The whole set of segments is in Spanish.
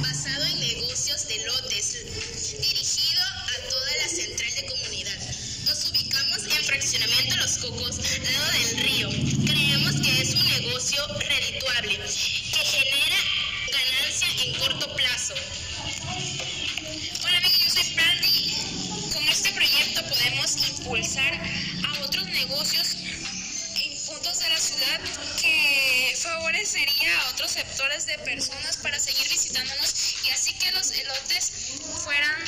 basado en negocios de lotes, dirigido a toda la central de comunidad. Nos ubicamos en Fraccionamiento Los Cocos, lado del río. Creemos que es un negocio redituable, que genera ganancia en corto plazo. Hola amigos, yo soy Brandy. Con este proyecto podemos impulsar a otros negocios en puntos de la ciudad que favorecería a otros sectores de personas para seguir visitándonos y así que los elotes fueran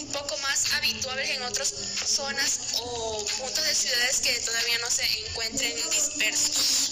un poco más habituables en otras zonas o puntos de ciudades que todavía no se encuentren dispersos.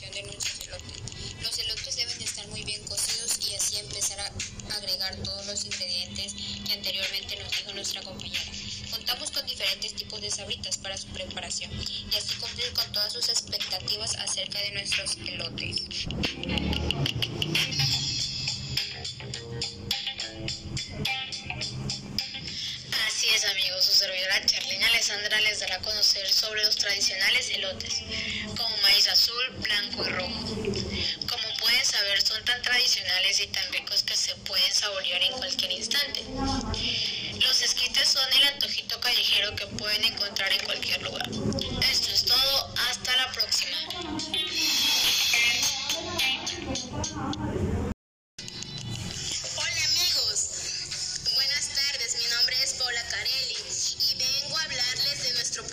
De nuestros elotes. Los elotes deben de estar muy bien cocidos y así empezar a agregar todos los ingredientes que anteriormente nos dijo nuestra compañera. Contamos con diferentes tipos de sabritas para su preparación y así cumplir con todas sus expectativas acerca de nuestros elotes. Así es amigos, su servidora Charlene Alessandra les dará a conocer sobre los tradicionales elotes, como maíz azul, blanco y rojo. Como pueden saber, son tan tradicionales y tan ricos que se pueden saborear en cualquier instante. Los esquites son el antojito callejero que pueden encontrar en cualquier lugar. Esto es todo, hasta la próxima.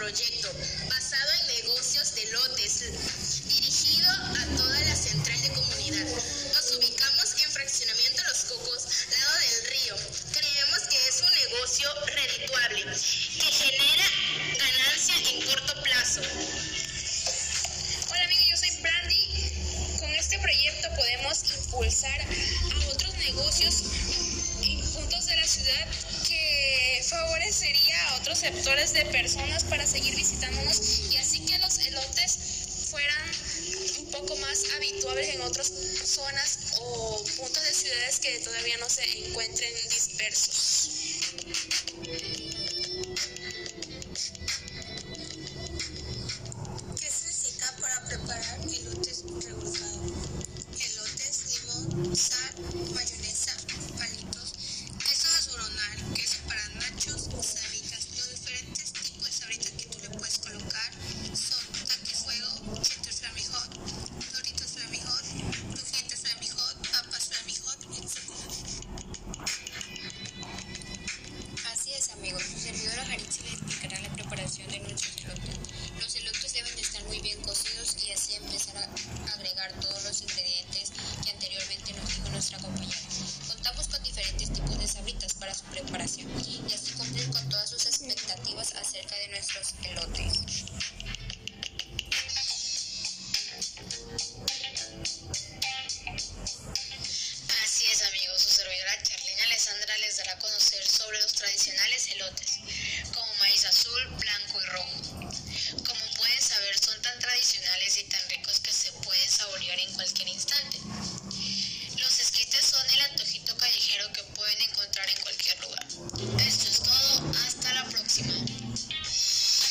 Basado en negocios de lotes dirigido a toda la central de comunidad. Nos ubicamos en Fraccionamiento Los Cocos, lado del río. Creemos que es un negocio redituable que genera ganancia en corto plazo. Hola amigos, yo soy Brandy. Con este proyecto podemos impulsar a otros negocios en puntos de la ciudad favorecería a otros sectores de personas para seguir visitándonos y así que los elotes fueran un poco más habituables en otras zonas o puntos de ciudades que todavía no se encuentren dispersos. Jaritza les explicará la preparación de nuestros elotes. Los elotes deben de estar muy bien cocidos y así empezar a agregar todos los ingredientes que anteriormente nos dijo nuestra compañera. Contamos con diferentes tipos de sabritas para su preparación y así cumplir con todas sus expectativas acerca de nuestros elotes. Les